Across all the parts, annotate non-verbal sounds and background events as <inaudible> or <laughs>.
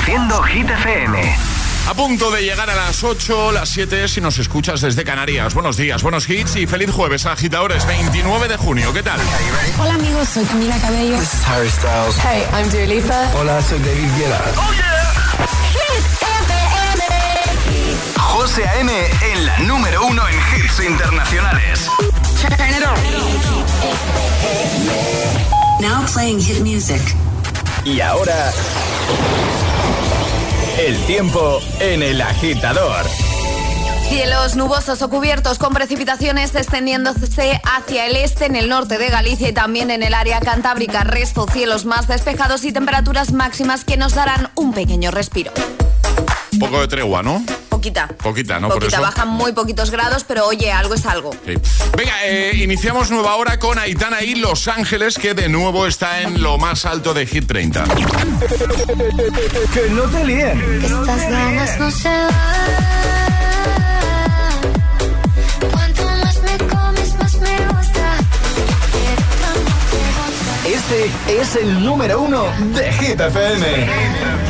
Reproduciendo Hit FM. A punto de llegar a las 8, las 7 si nos escuchas desde Canarias. Buenos días, buenos hits y feliz jueves, agitadores. 29 de junio, ¿qué tal? Hola amigos, soy Camila Cabello. This is Harry Styles. Hey, I'm Dua Lipa. Hola, soy David Guetta. ¡Oh, yeah! Hit FM. José A.M. en la número uno en hits internacionales. Now playing hit music. Y ahora... El tiempo en el agitador. Cielos nubosos o cubiertos con precipitaciones extendiéndose hacia el este en el norte de Galicia y también en el área cantábrica. Resto cielos más despejados y temperaturas máximas que nos darán un pequeño respiro. Un poco de tregua, ¿no? Poquita. Poquita, ¿no? Poquita, Por eso... bajan muy poquitos grados, pero oye, algo es algo. Sí. Venga, eh, iniciamos nueva hora con Aitana y Los Ángeles, que de nuevo está en lo más alto de Hit 30. que no te líen. Estas ganas no se van. Cuanto más me comes, más me gusta. Este es el número uno de Hit FM.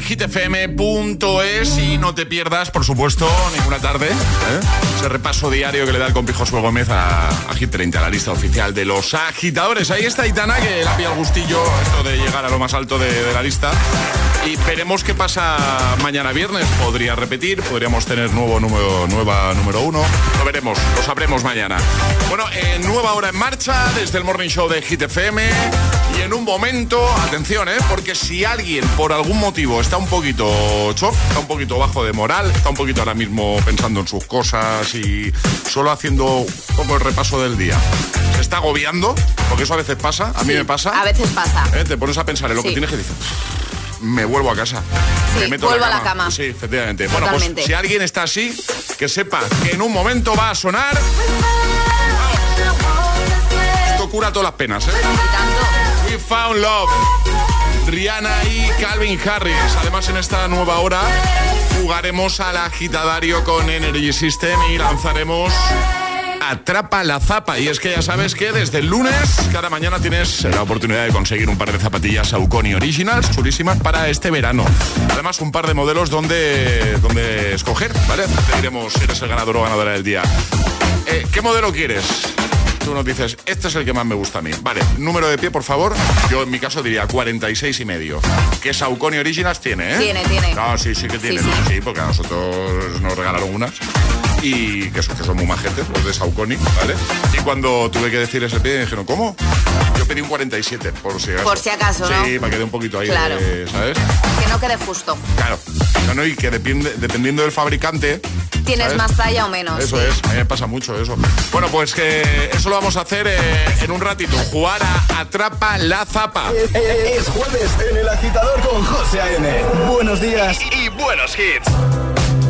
hitfm.es y no te pierdas, por supuesto, ninguna tarde. ¿eh? Ese repaso diario que le da el compi Josué Gómez a, a Hit 30, la lista oficial de los agitadores. Ahí está Itana, que le ha pillado el gustillo esto de llegar a lo más alto de, de la lista. Y veremos qué pasa mañana viernes. Podría repetir, podríamos tener nuevo número, nueva número uno. Lo veremos, lo sabremos mañana. Bueno, eh, nueva hora en marcha desde el Morning Show de Hit FM. Y en un momento, atención, ¿eh? porque si alguien por algún motivo está un poquito chof, está un poquito bajo de moral, está un poquito ahora mismo pensando en sus cosas y solo haciendo un poco el repaso del día, se está agobiando, porque eso a veces pasa, a mí me pasa. A veces pasa. ¿eh? Te pones a pensar en lo Sí. que tienes que decir. Me vuelvo a casa. Sí, me meto vuelvo a la cama. Sí, efectivamente. Bueno, pues si alguien está así, que sepa que en un momento va a sonar. Esto cura todas las penas, ¿eh? Y tanto. Found Love. Rihanna y Calvin Harris. Además, en esta nueva hora jugaremos al agitadario con Energy System y lanzaremos Atrapa la Zapa. Y es que ya sabes que desde el lunes, cada mañana tienes la oportunidad de conseguir un par de zapatillas Saucony Originals, chulísimas, para este verano. Además, un par de modelos donde, donde escoger, ¿vale? Te diremos si eres el ganador o ganadora del día. Eh, ¿Qué modelo quieres? Tú nos dices, este es el que más me gusta a mí. Vale, número de pie, por favor. Yo en mi caso diría 46 y medio. ¿Qué Saucony Originals tiene, eh? Tiene, tiene. No, sí, sí que tiene. Sí, porque a nosotros nos regalaron unas y que son, que son muy majetes, los de Saucony, ¿vale? Y cuando tuve que decir ese pie, dijeron, ¿cómo? Yo pedí un 47, por si acaso. Por si acaso, ¿no? Sí, para que quede un poquito ahí, claro. ¿sabes? Que no quede justo. Claro. No, no, y que depende, dependiendo del fabricante... Tienes más talla o menos. Eso es, a mí me pasa mucho eso. Bueno, pues que eso lo vamos a hacer eh, en un ratito. Jugar a Atrapa la Zapa. Es, jueves en El Agitador con José A.N. Buenos días y buenos hits.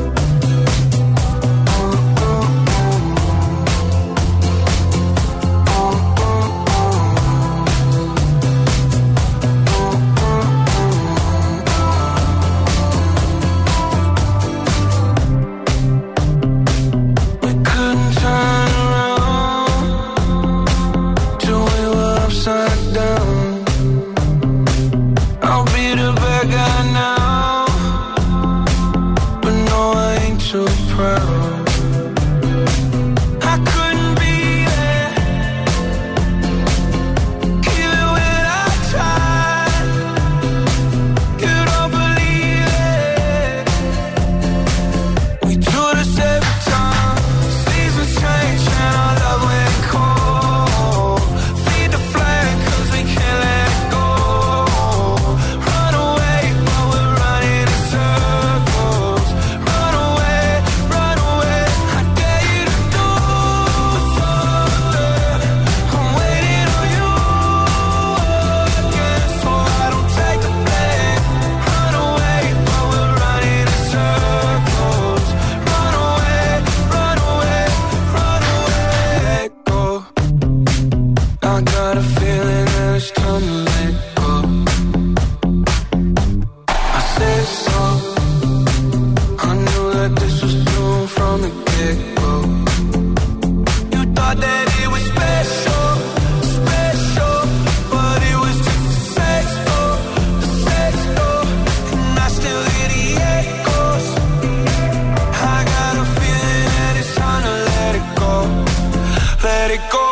Te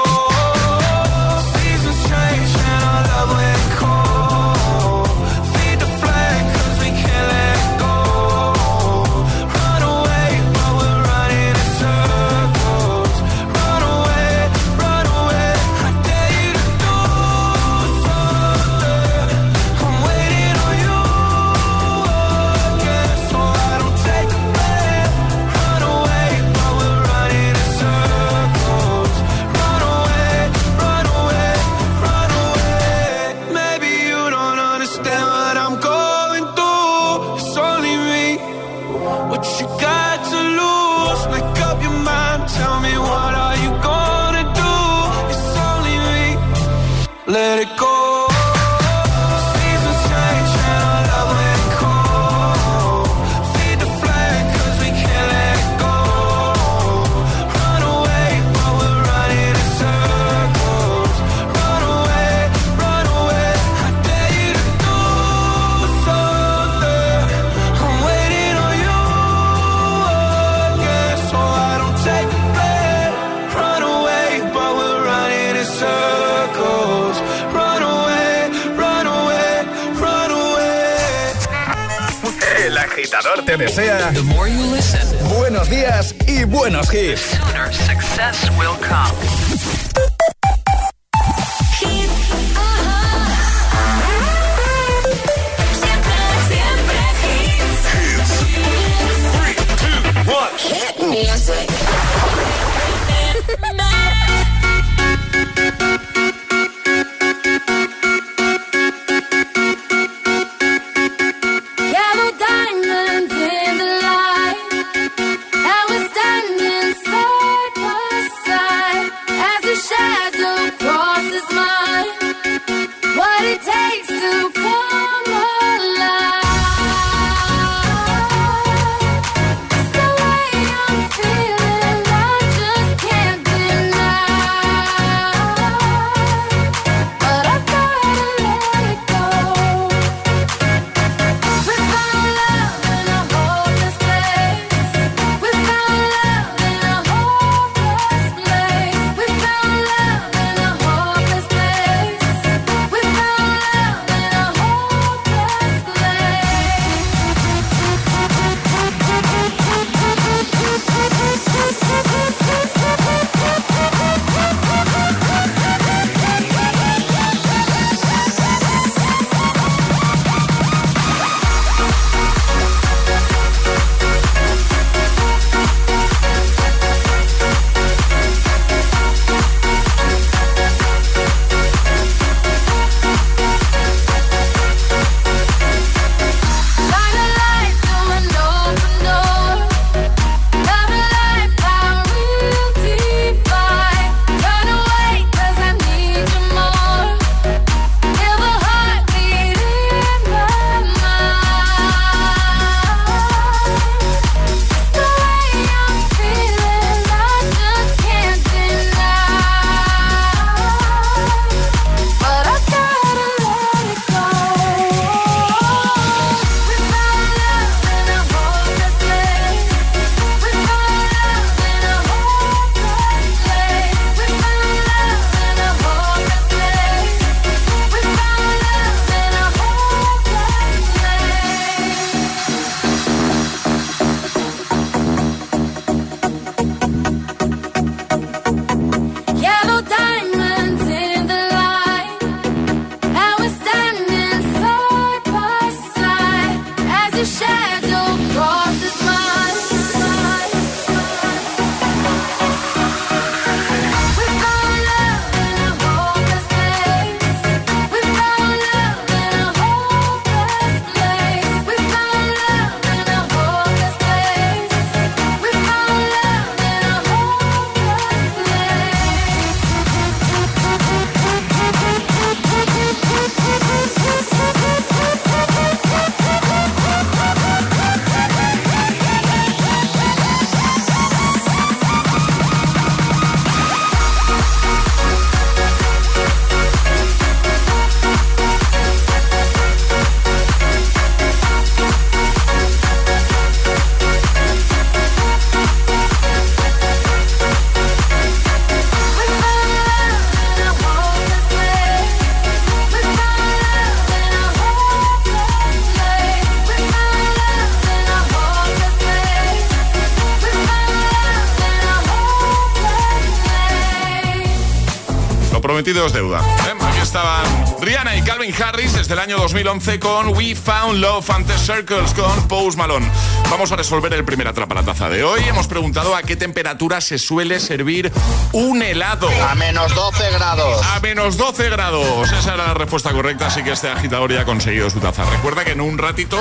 el año 2011 con We Found Love Ante Circles con Post Malone. Vamos a resolver el primer atrapa la taza de hoy. Hemos preguntado a qué temperatura se suele servir un helado. A menos 12 grados. A menos 12 grados. Esa era la respuesta correcta, así que este agitador ya ha conseguido su taza. Recuerda que en un ratito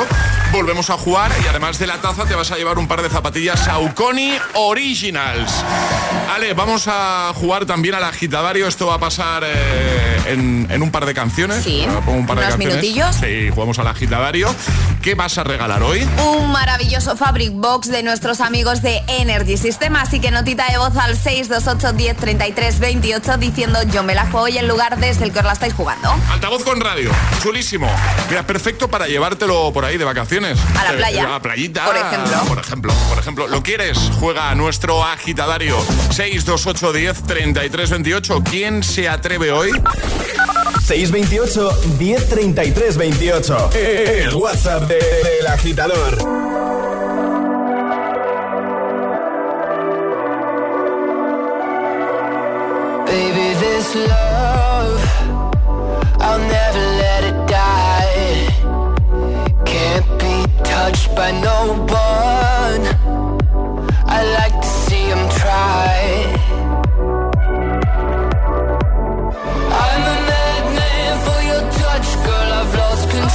volvemos a jugar y además de la taza te vas a llevar un par de zapatillas Saucony Originals. Ale, vamos a jugar también al agitadario. Esto va a pasar eh, en, un par de canciones. Sí, un par de unos minutillos. Sí, jugamos al agitadario. ¿Qué vas a regalar hoy? Un maravilloso Fabric Box de nuestros amigos de Energy System. Así que notita de voz al 628 10 33 28 diciendo yo me la juego y el lugar desde el que os la estáis jugando. Altavoz con radio. Chulísimo. Mira, perfecto para llevártelo por ahí de vacaciones. A la playa. A la playita. Por ejemplo. Por ejemplo. Por ejemplo. ¿Lo quieres? Juega a nuestro agitadario 628 10 33 28. ¿Quién se atreve hoy? 628 1033 28. El WhatsApp del agitador. Baby, this love, I'll never let it die. Can't be touched by no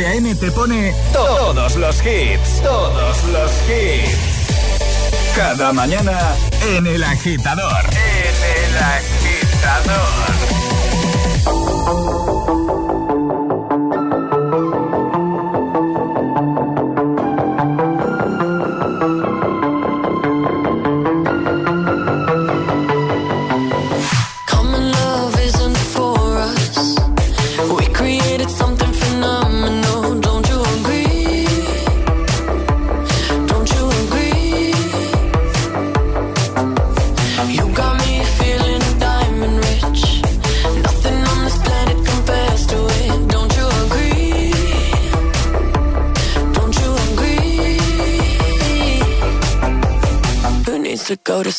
José A.M. te pone todos los hits, todos los hits. Cada mañana en El Agitador. En El Agitador.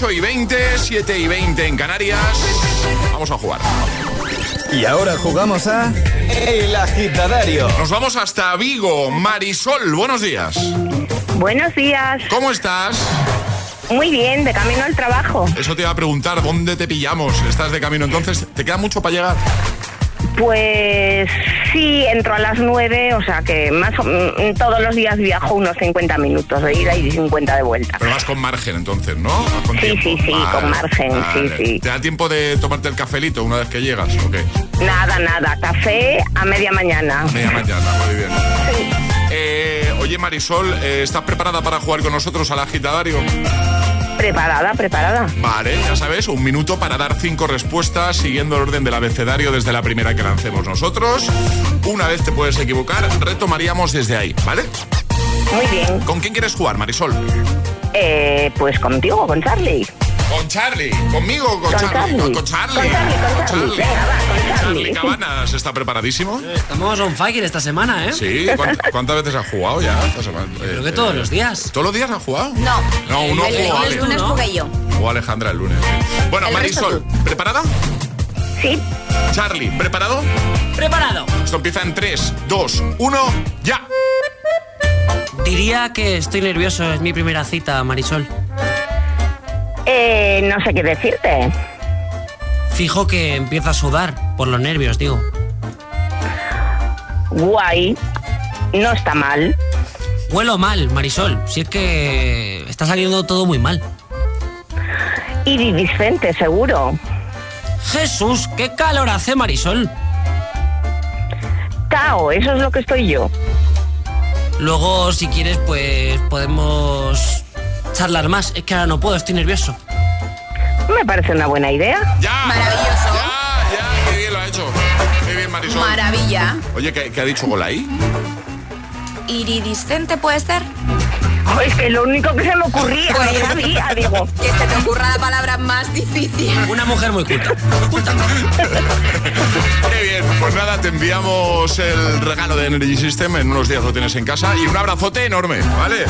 8 y 20, 7 y 20 en Canarias. Vamos a jugar. Y ahora jugamos a El Agitadario. Nos vamos hasta Vigo. Marisol, buenos días. Buenos días. ¿Cómo estás? Muy bien, de camino al trabajo. Eso te iba a preguntar, ¿dónde te pillamos? ¿Estás de camino entonces? ¿Te queda mucho para llegar? Pues sí, entro a las 9, o sea que más todos los días viajo unos 50 minutos de ida y 50 de vuelta. Pero vas con margen entonces, ¿no? sí, sí, sí, con margen, sí, sí. ¿Te da tiempo de tomarte el cafelito una vez que llegas o qué? Nada, nada, café a media mañana. Media mañana, muy bien. Sí. Eh, oye Marisol, eh, ¿estás preparada para jugar con nosotros al agitadario? Preparada, preparada. Vale, ya sabes, un minuto para dar cinco respuestas siguiendo el orden del abecedario desde la primera que lancemos nosotros. Una vez te puedes equivocar, retomaríamos desde ahí, ¿vale? Muy bien. ¿Con quién quieres jugar, Marisol? Eh, pues contigo, con Charlie. Con Charlie, conmigo con, Charlie. Con, Charlie. Con Charlie. Charlie. Cabanas está preparadísimo. Estamos on fire esta semana, ¿eh? Sí, ¿cuántas veces has jugado ya esta semana? Creo que todos los días. ¿Todos los días has jugado? No. No, uno jugó El lunes jugué yo. O Alejandra el lunes. Bueno, Marisol, ¿preparada? Sí. Charlie, ¿preparado? Preparado. Esto empieza en 3, 2, 1, ya. Diría que estoy nervioso, es mi primera cita, Marisol. Eh, no sé qué decirte. Fijo que empieza a sudar por los nervios, digo. Guay. No está mal. Huelo mal, Marisol. Si es que está saliendo todo muy mal. Iridiscente, seguro. Jesús, qué calor hace, Marisol. Cao, eso es lo que estoy yo. Luego, si quieres, pues podemos charlar más. Es que ahora no puedo, estoy nervioso. Me parece una buena idea. Ya. Maravilloso. Ya, ya, qué bien lo ha hecho. Muy bien, Marisol. Maravilla. Oye, ¿qué, ha dicho Golay? Iridiscente puede ser. Es que lo único que se me ocurría, no sabía, digo. <laughs> Que se te ocurra la palabra más difícil. Una mujer muy culta. culta. <laughs> Qué bien. Pues nada, te enviamos el regalo de Energy System. En unos días lo tienes en casa. Y un abrazote enorme, ¿vale?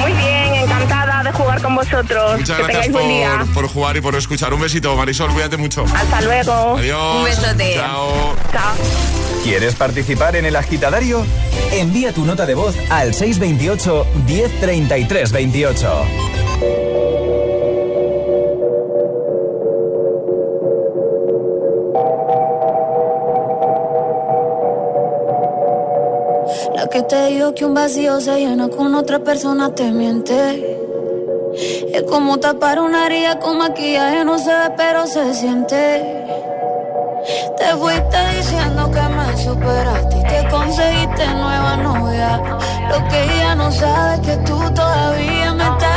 Muy bien, encantada de jugar con vosotros. Muchas que gracias tengáis buen día. por, por jugar y por escuchar. Un besito, Marisol, cuídate mucho. Hasta luego. Adiós. Un besote. Chao. Chao. ¿Quieres participar en el agitadario? Envía tu nota de voz al 628 1033 28. La que te dijo que un vacío se llena con otra persona te miente. Es como tapar una herida con maquillaje, no se ve, pero se siente. Te fuiste diciendo que me superaste y que conseguiste nueva novia. Lo que ella no sabe es que tú todavía me estás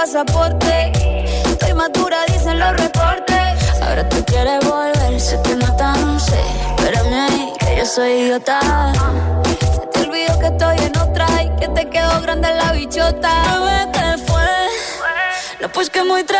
pasaporte. Estoy madura, dicen los reportes. Ahora tú quieres volver, se te nota, no sé. Espérame ahí, que yo soy idiota. Se te olvidó que estoy en otra y que te quedó grande la bichota. Bebé, ¿qué fue? No, pues que muy tragadito.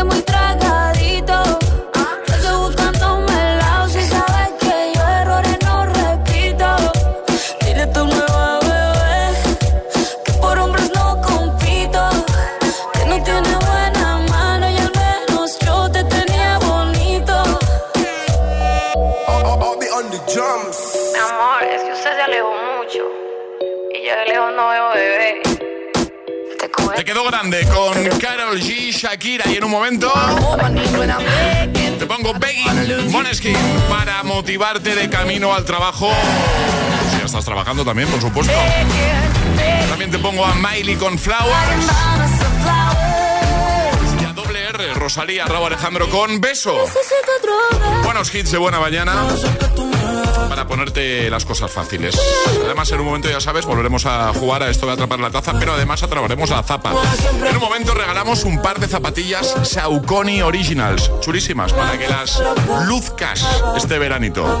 No, pues que muy tragadito. Te quedó grande con Carol G, Shakira y en un momento te pongo Begging Moneskin para motivarte de camino al trabajo. Si ya estás trabajando también, por supuesto. También te pongo a Miley con Flowers. Y doble R, Rosalía, Raúl Alejandro con Beso. Buenos hits de buena mañana para ponerte las cosas fáciles. Además, en un momento, ya sabes, volveremos a jugar a esto de atrapar la taza, pero además atraparemos la zapa. En un momento regalamos un par de zapatillas Saucony Originals, chulísimas, para que las luzcas este veranito.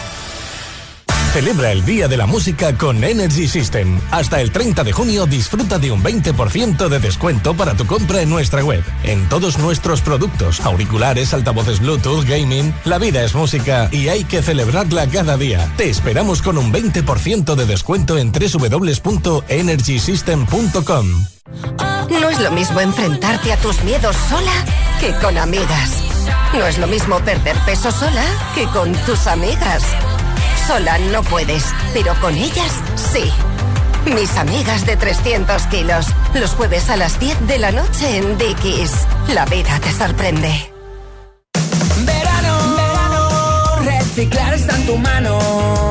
Celebra el Día de la Música con Energy System. Hasta el 30 de junio disfruta de un 20% de descuento para tu compra en nuestra web. En todos nuestros productos, auriculares, altavoces Bluetooth, gaming, la vida es música y hay que celebrarla cada día. Te esperamos con un 20% de descuento en www.energysystem.com. No es lo mismo enfrentarte a tus miedos sola que con amigas. No es lo mismo perder peso sola que con tus amigas. Sola no puedes, pero con ellas sí. Mis amigas de 300 kilos. Los jueves a las 10 de la noche en Dickies. La vida te sorprende. Verano, verano, reciclar está en tu mano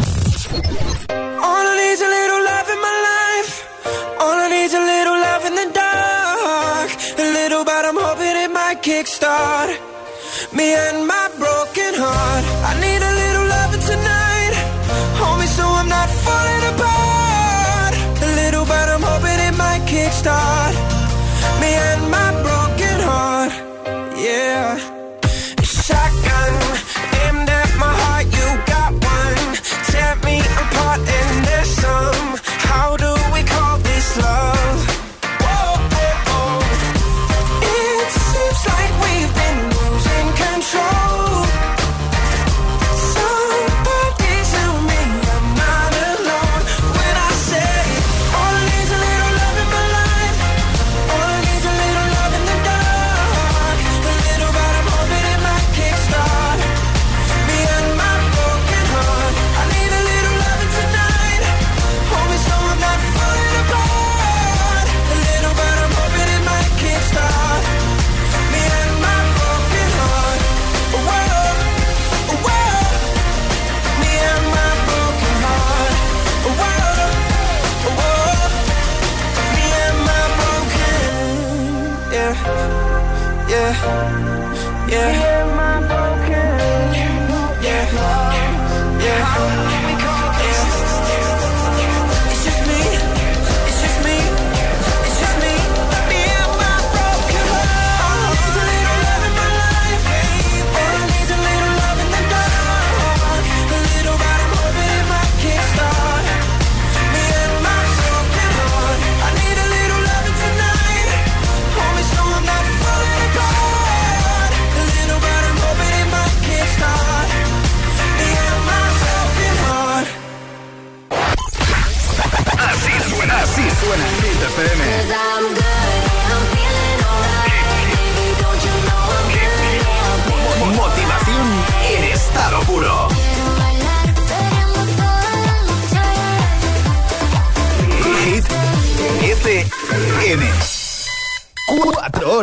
Need's a little love in my life. All I need's a little love in the dark. A little, but I'm hoping it might kickstart me and my broken heart. I need a little loving tonight. Hold me so I'm not falling apart. A little, but I'm hoping it might kickstart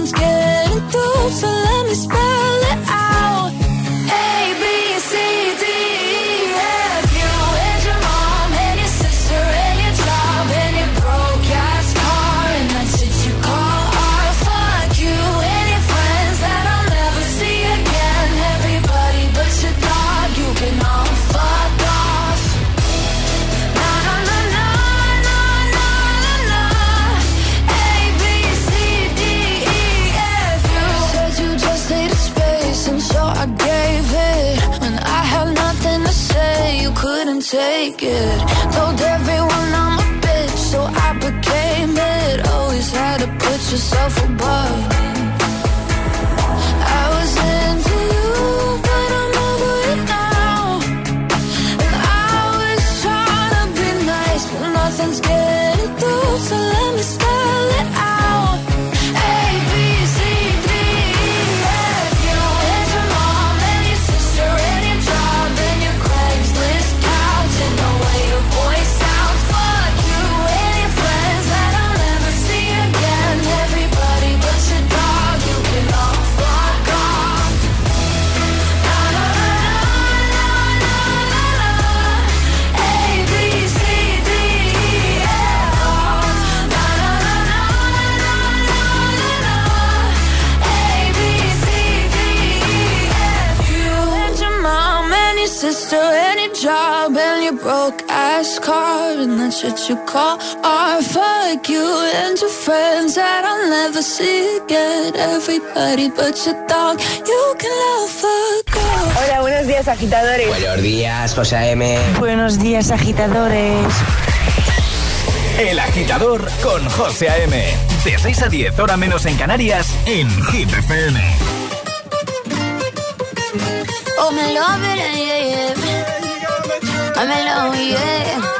but nothing's getting through. So let me spell call. Fuck you and your friends that I'll never see again. Everybody but your dog, you can love a girl. Hola, buenos días, agitadores. Buenos días, José A.M. Buenos días, agitadores. El agitador con José A.M. De 6 a 10, hora menos en Canarias, en Hit FM. Oh, me love it, yeah, yeah. I'm in love, yeah.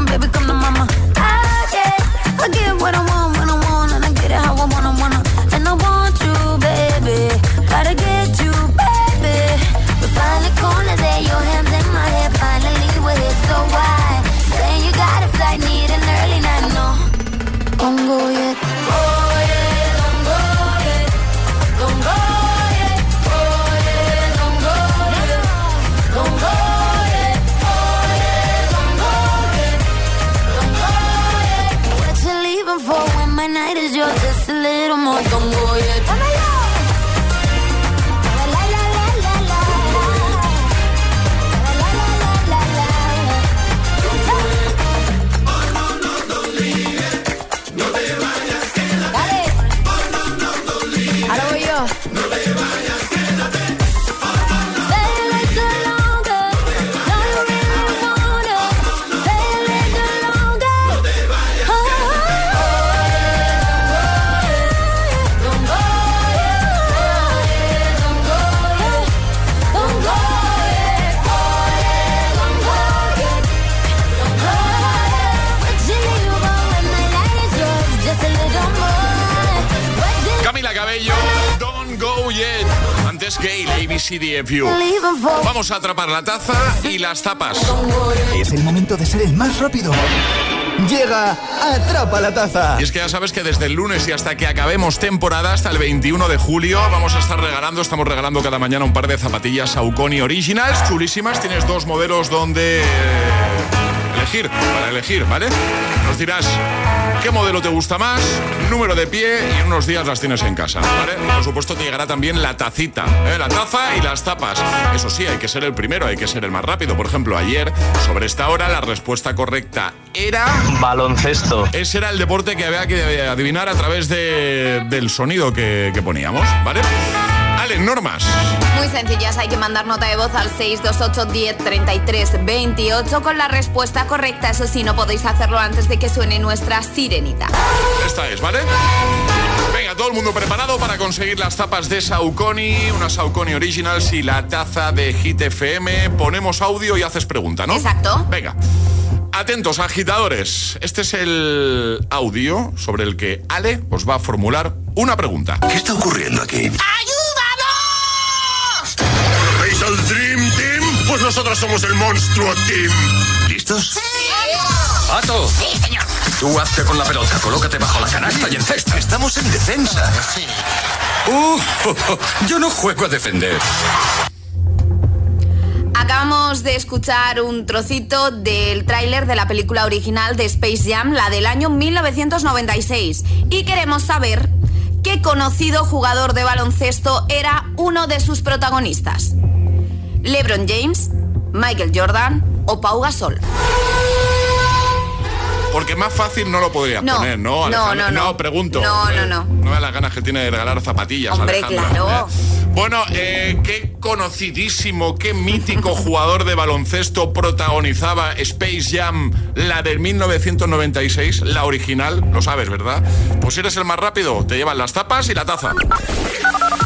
know, but you don't, baby, come to mama. I get, I get what I want when I want, ABCDFU. Vamos a atrapar la taza y las tapas. Es el momento de ser el más rápido. Llega Atrapa la Taza. Y es que ya sabes que desde el lunes y hasta que acabemos temporada, hasta el 21 de julio, vamos a estar regalando, estamos regalando cada mañana un par de zapatillas Saucony Originals, chulísimas. Tienes dos modelos donde elegir, para elegir, ¿vale? Nos dirás qué modelo te gusta más, número de pie y en unos días las tienes en casa, ¿vale? Por supuesto te llegará también la tacita, ¿eh? la taza y las tapas. Eso sí, hay que ser el primero, hay que ser el más rápido. Por ejemplo, ayer, sobre esta hora, la respuesta correcta era... Baloncesto. Ese era el deporte que había que adivinar a través de- del sonido que, que poníamos, ¿vale? Ale, normas. Muy sencillas, hay que mandar nota de voz al 628 10 33 28 con la respuesta correcta. Eso sí, no podéis hacerlo antes de que suene nuestra sirenita. Esta es, ¿vale? Venga, todo el mundo preparado para conseguir las tapas de Saucony, una Saucony Originals y la taza de Hit FM. Ponemos audio y haces pregunta, ¿no? Exacto. Venga. Atentos, agitadores. Este es el audio sobre el que Ale os va a formular una pregunta. ¿Qué está ocurriendo aquí? ¡Ayúdanos! Pues nosotros somos el Monstruo Team. ¿Listos? ¡Sí! ¡Pato! Sí, señor. Tú hazte con la pelota, colócate bajo la canasta y encesta. Estamos en defensa. Sí. Uh, <laughs> yo no juego a defender. Acabamos de escuchar un trocito del tráiler de la película original de Space Jam, la del año 1996. Y queremos saber qué conocido jugador de baloncesto era uno de sus protagonistas. LeBron James, Michael Jordan o Pau Gasol. Porque más fácil no lo podrías No, poner, ¿no? no, Alejandra? no, no. pregunto. No, no, no. No de las ganas que tiene de regalar zapatillas. Hombre, Alejandra, claro. ¿eh? Bueno, eh, qué conocidísimo, qué mítico <laughs> jugador de baloncesto protagonizaba Space Jam, la del 1996, la original, lo sabes, ¿verdad? Pues si eres el más rápido, te llevan las tapas y la taza.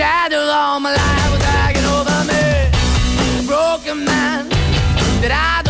Shadow all my life was hanging over me. Broken man that I.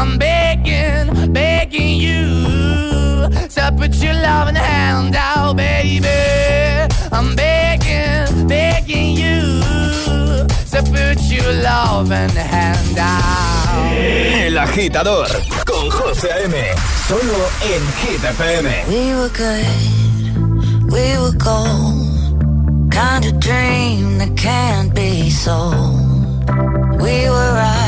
I'm begging, begging you to put your loving hand out, baby. I'm begging, begging you to put your loving hand out. El agitador con José M. Solo en Hit FM. We were good, we were gold. Kind of dream that can't be sold. We were right.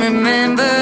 remember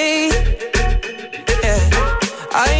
Yeah. I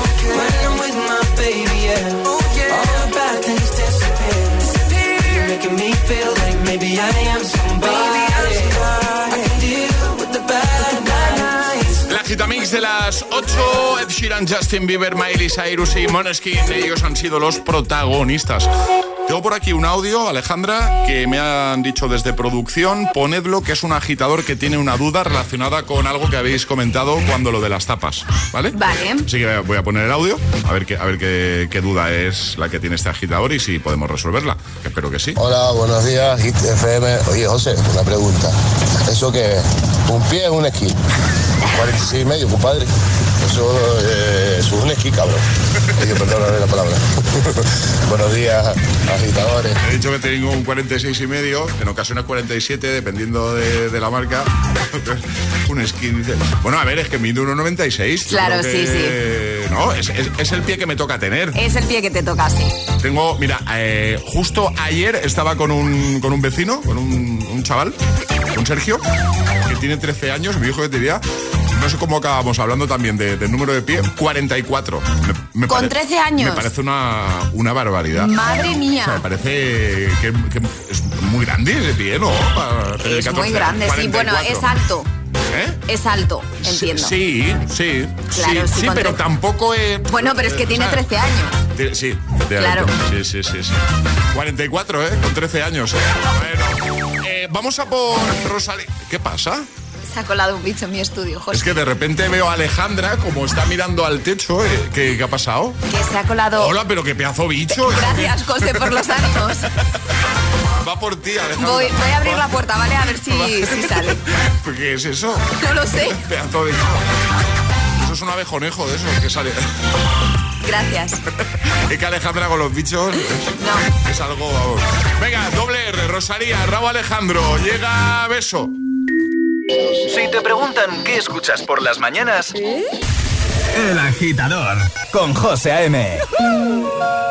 las 8, Ed Sheeran, Justin Bieber, Miley Cyrus y Måneskin, ellos han sido los protagonistas. Tengo por aquí un audio, Alejandra, que me han dicho desde producción, ponedlo, que es un agitador que tiene una duda relacionada con algo que habéis comentado cuando lo de las tapas, ¿vale? Vale. Así que voy a poner el audio, a ver, qué, a ver qué, qué duda es la que tiene este agitador y si podemos resolverla, que espero que sí. Hola, buenos días, Hit FM. Oye, José, una pregunta. ¿Eso qué es? ¿Un pie o un esquí? 46 y medio, compadre. Eso eh, eso es un esquí, cabrón. Oye, perdóname la palabra. <laughs> buenos días, agitadores. He dicho que tengo un 46 y medio, en ocasiones 47, dependiendo de, de la marca. <laughs> un dice, Bueno, a ver, es que mido 1,96. Yo Claro, que- sí, sí. No, es, es- es el pie que me toca tener. Es el pie que te toca así. Tengo, mira, eh, justo ayer estaba con un, con un vecino, con un, un chaval, con Sergio, que tiene 13 años, mi hijo que tenía, no sé cómo acabamos hablando también de- del número de pie, 44. Me- me Con pare- 13 años. Me parece una, una barbaridad. Madre mía. O sea, me parece que, que es muy grande ese pie, ¿no? Para Es 14, muy grande, sí. Bueno, 44. es alto. ¿Eh? Es alto, entiendo. Sí, sí, Claro, sí, sí, pero tampoco es... Bueno, pero es que eh, tiene o sea, 13 años. Sí, de Claro. alto. Sí, sí, sí, sí. 44, ¿eh? Con 13 años. ¿eh? Bueno, eh, vamos a por Rosalía. ¿Qué pasa? Se ha colado un bicho en mi estudio, José. Es que de repente veo a Alejandra como está mirando al techo. ¿eh? ¿Qué, qué ha pasado? Que se ha colado. Hola, pero qué pedazo bicho. Gracias, José, por los ánimos. <laughs> Va por ti, Alejandra. Voy, voy a abrir la puerta, ¿vale? A ver si, si sale. <laughs> ¿Qué es eso? No lo sé. Pedazo de... Eso es un abejonejo de esos que sale. Gracias. <laughs> Es que Alejandra con los bichos es algo. vamos. Venga, doble R, Rosalía, Rabo Alejandro, llega beso. Si te preguntan qué escuchas por las mañanas, El agitador con José A.M. <laughs>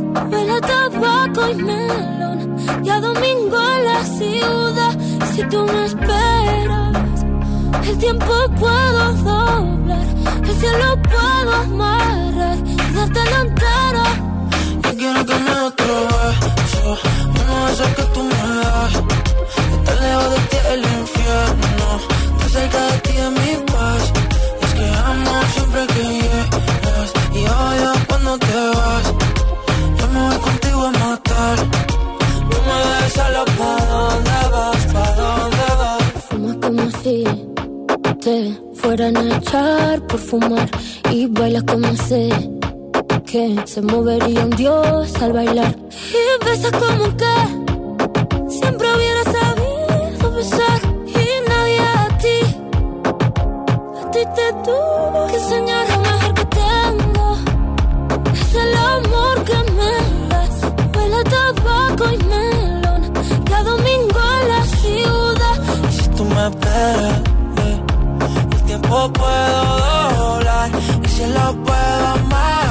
Huele a tabaco y melón. Y a domingo en la ciudad. Si tú me esperas, el tiempo puedo doblar. El cielo puedo amarrar y darte la entera. Yo quiero que me otro beso, uno de esos que tú me das. Estar lejos de ti el infierno, estar cerca de ti es mi paz. Y es que amo siempre que llegas y odio cuando te vas. No me dejes solo pa' dónde vas, pa' dónde vas. Fuma como si te fueran a echar por fumar y baila como sé que se movería un dios al bailar. Y besas como que siempre hubiera sabido besar y nadie a ti, a ti te tuvo que enseñar. El tiempo puedo doblar y si lo puedo amar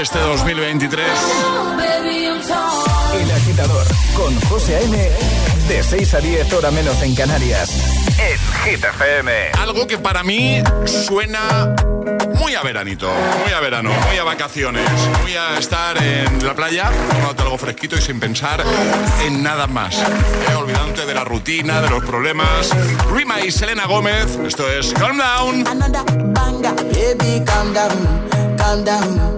este 2023. El agitador con José A.M. de 6 a 10 hora menos en Canarias. En Hit FM. Algo que para mí suena muy a veranito, muy a verano, muy a vacaciones, muy a estar en la playa, tomándote algo fresquito y sin pensar en nada más. Eh, de la rutina, de los problemas. Rima y Selena Gómez, esto es calm down, calm down.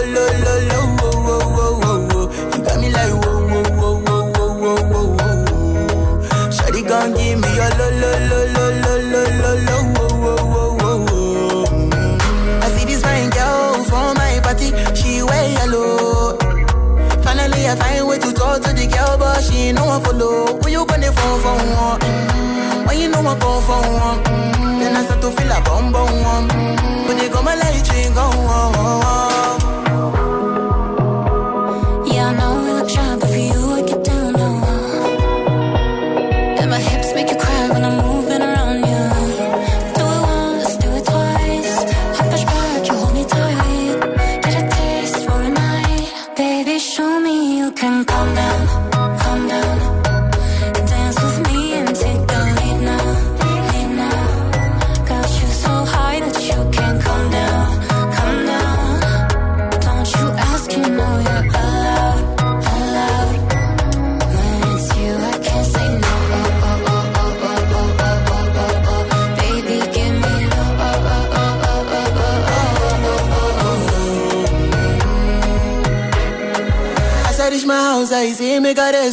you know I follow. Who you gonna fall for one? Mm-hmm. When you know I fall for one. Mm-hmm. Then I start to feel a bum bum one. Mm. When you go my light, you go. Oh, oh, oh.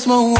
my